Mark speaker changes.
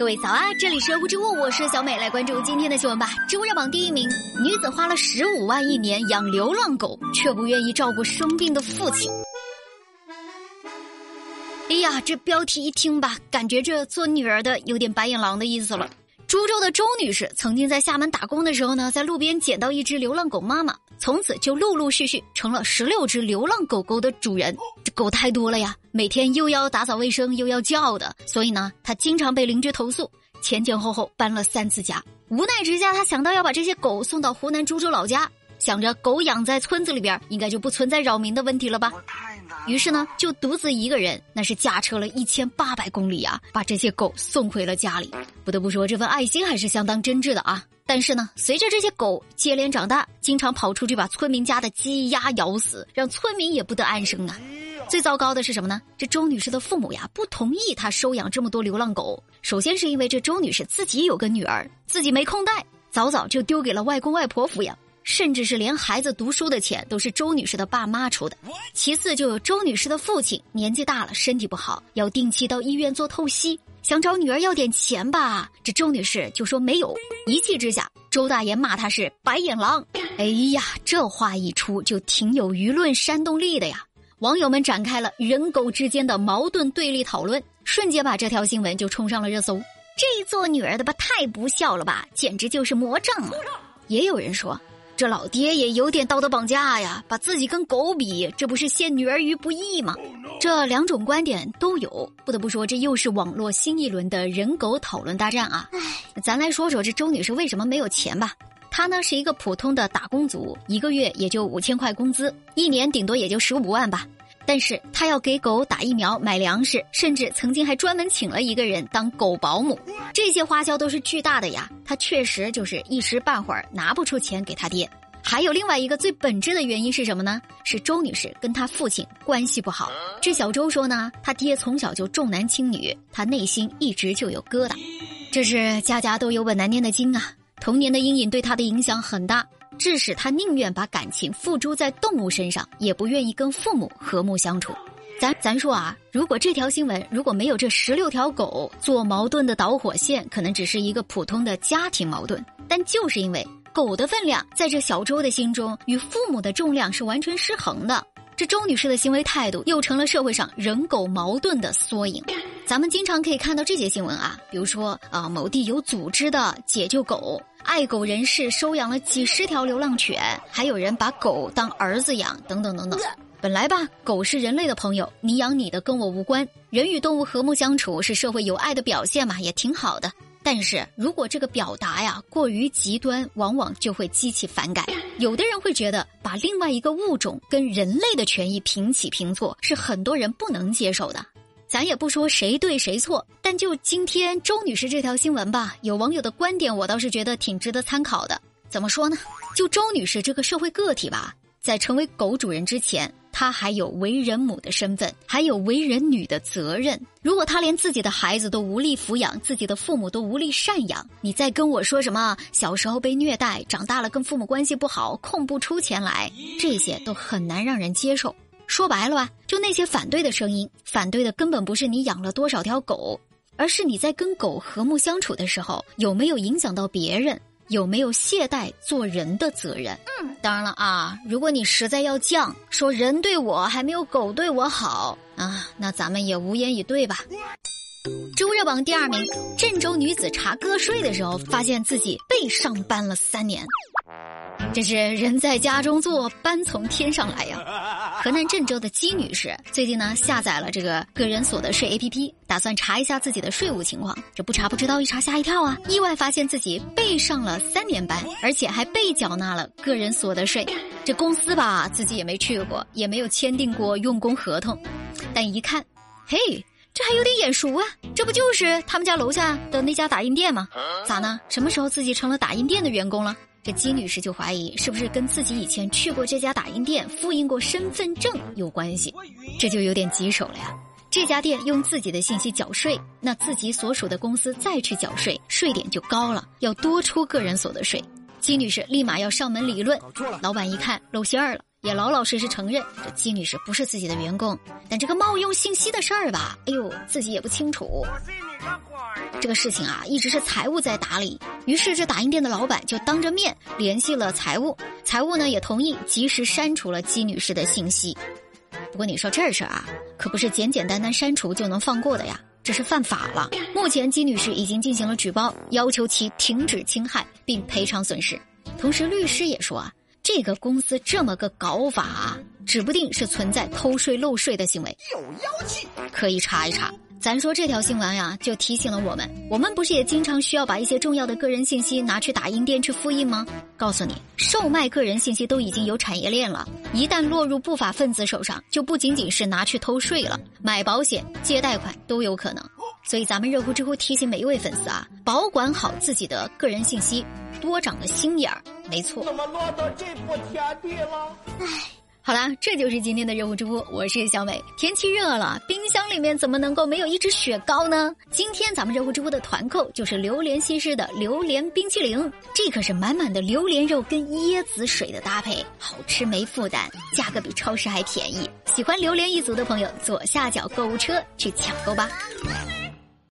Speaker 1: 各位早啊，这里是无之物，我是小美，来关注今天的新闻吧。知乎热榜第一名，女子花了十五万一年养流浪狗，却不愿意照顾生病的父亲。哎呀，这标题一听吧，感觉这做女儿的有点白眼狼的意思了。株洲的周女士曾经在厦门打工的时候呢，在路边捡到一只流浪狗妈妈，从此就陆陆续续成了十六只流浪狗狗的主人。这狗太多了呀，每天又要打扫卫生又要叫的，所以呢，他经常被邻居投诉，前前后后搬了三次家。无奈之下，他想到要把这些狗送到湖南株洲老家，想着狗养在村子里边，应该就不存在扰民的问题了吧。于是呢，就独自一个人，那是驾车了一千八百公里啊，把这些狗送回了家里。不得不说，这份爱心还是相当真挚的啊。但是呢，随着这些狗接连长大，经常跑出去把村民家的鸡鸭咬死，让村民也不得安生啊。最糟糕的是什么呢？这周女士的父母呀，不同意她收养这么多流浪狗。首先是因为这周女士自己有个女儿，自己没空带，早早就丢给了外公外婆抚养。甚至是连孩子读书的钱都是周女士的爸妈出的。其次，就有周女士的父亲年纪大了，身体不好，要定期到医院做透析，想找女儿要点钱吧，这周女士就说没有。一气之下，周大爷骂他是白眼狼。哎呀，这话一出就挺有舆论煽动力的呀！网友们展开了人狗之间的矛盾对立讨论，瞬间把这条新闻就冲上了热搜。这做女儿的吧，太不孝了吧，简直就是魔障啊。也有人说。这老爹也有点道德绑架呀，把自己跟狗比，这不是陷女儿于不义吗？这两种观点都有，不得不说，这又是网络新一轮的人狗讨论大战啊！咱来说说这周女士为什么没有钱吧？她呢是一个普通的打工族，一个月也就五千块工资，一年顶多也就十五万吧。但是她要给狗打疫苗、买粮食，甚至曾经还专门请了一个人当狗保姆，这些花销都是巨大的呀。她确实就是一时半会儿拿不出钱给她爹。还有另外一个最本质的原因是什么呢？是周女士跟她父亲关系不好。这小周说呢，他爹从小就重男轻女，他内心一直就有疙瘩。这是家家都有本难念的经啊，童年的阴影对他的影响很大。致使他宁愿把感情付诸在动物身上，也不愿意跟父母和睦相处。咱咱说啊，如果这条新闻如果没有这十六条狗做矛盾的导火线，可能只是一个普通的家庭矛盾。但就是因为狗的分量在这小周的心中与父母的重量是完全失衡的，这周女士的行为态度又成了社会上人狗矛盾的缩影。咱们经常可以看到这些新闻啊，比如说啊，某地有组织的解救狗。爱狗人士收养了几十条流浪犬，还有人把狗当儿子养，等等等等。本来吧，狗是人类的朋友，你养你的，跟我无关。人与动物和睦相处是社会友爱的表现嘛，也挺好的。但是如果这个表达呀过于极端，往往就会激起反感。有的人会觉得，把另外一个物种跟人类的权益平起平坐，是很多人不能接受的。咱也不说谁对谁错，但就今天周女士这条新闻吧，有网友的观点我倒是觉得挺值得参考的。怎么说呢？就周女士这个社会个体吧，在成为狗主人之前，他还有为人母的身份，还有为人女的责任。如果他连自己的孩子都无力抚养，自己的父母都无力赡养，你再跟我说什么小时候被虐待，长大了跟父母关系不好，空不出钱来，这些都很难让人接受。说白了吧，就那些反对的声音，反对的根本不是你养了多少条狗，而是你在跟狗和睦相处的时候，有没有影响到别人，有没有懈怠做人的责任。嗯，当然了啊，如果你实在要犟，说人对我还没有狗对我好啊，那咱们也无言以对吧。知乎热榜第二名，郑州女子查个税的时候，发现自己被上班了三年。这是人在家中坐，班从天上来呀！河南郑州的姬女士最近呢下载了这个个人所得税 APP，打算查一下自己的税务情况。这不查不知道，一查吓一跳啊！意外发现自己被上了三年班，而且还被缴纳了个人所得税。这公司吧，自己也没去过，也没有签订过用工合同，但一看，嘿，这还有点眼熟啊！这不就是他们家楼下的那家打印店吗？咋呢？什么时候自己成了打印店的员工了？这金女士就怀疑是不是跟自己以前去过这家打印店复印过身份证有关系，这就有点棘手了呀。这家店用自己的信息缴税，那自己所属的公司再去缴税，税点就高了，要多出个人所得税。姬女士立马要上门理论，老板一看露馅儿了，也老老实实承认这姬女士不是自己的员工。但这个冒用信息的事儿吧，哎呦，自己也不清楚。这个事情啊，一直是财务在打理。于是这打印店的老板就当着面联系了财务，财务呢也同意及时删除了姬女士的信息。不过你说这事儿啊，可不是简简单单删除就能放过的呀，这是犯法了。目前金女士已经进行了举报，要求其停止侵害并赔偿损失。同时律师也说啊，这个公司这么个搞法，指不定是存在偷税漏税的行为，有妖气，可以查一查。咱说这条新闻呀，就提醒了我们，我们不是也经常需要把一些重要的个人信息拿去打印店去复印吗？告诉你，售卖个人信息都已经有产业链了，一旦落入不法分子手上，就不仅仅是拿去偷税了，买保险、借贷款都有可能。所以咱们热乎知乎提醒每一位粉丝啊，保管好自己的个人信息，多长个心眼儿，没错。怎么落到这步田地了？唉。好啦，这就是今天的热乎知乎，我是小美。天气热了，冰箱里面怎么能够没有一只雪糕呢？今天咱们热乎知乎的团购就是榴莲西施的榴莲冰淇淋，这可是满满的榴莲肉跟椰子水的搭配，好吃没负担，价格比超市还便宜。喜欢榴莲一族的朋友，左下角购物车去抢购吧。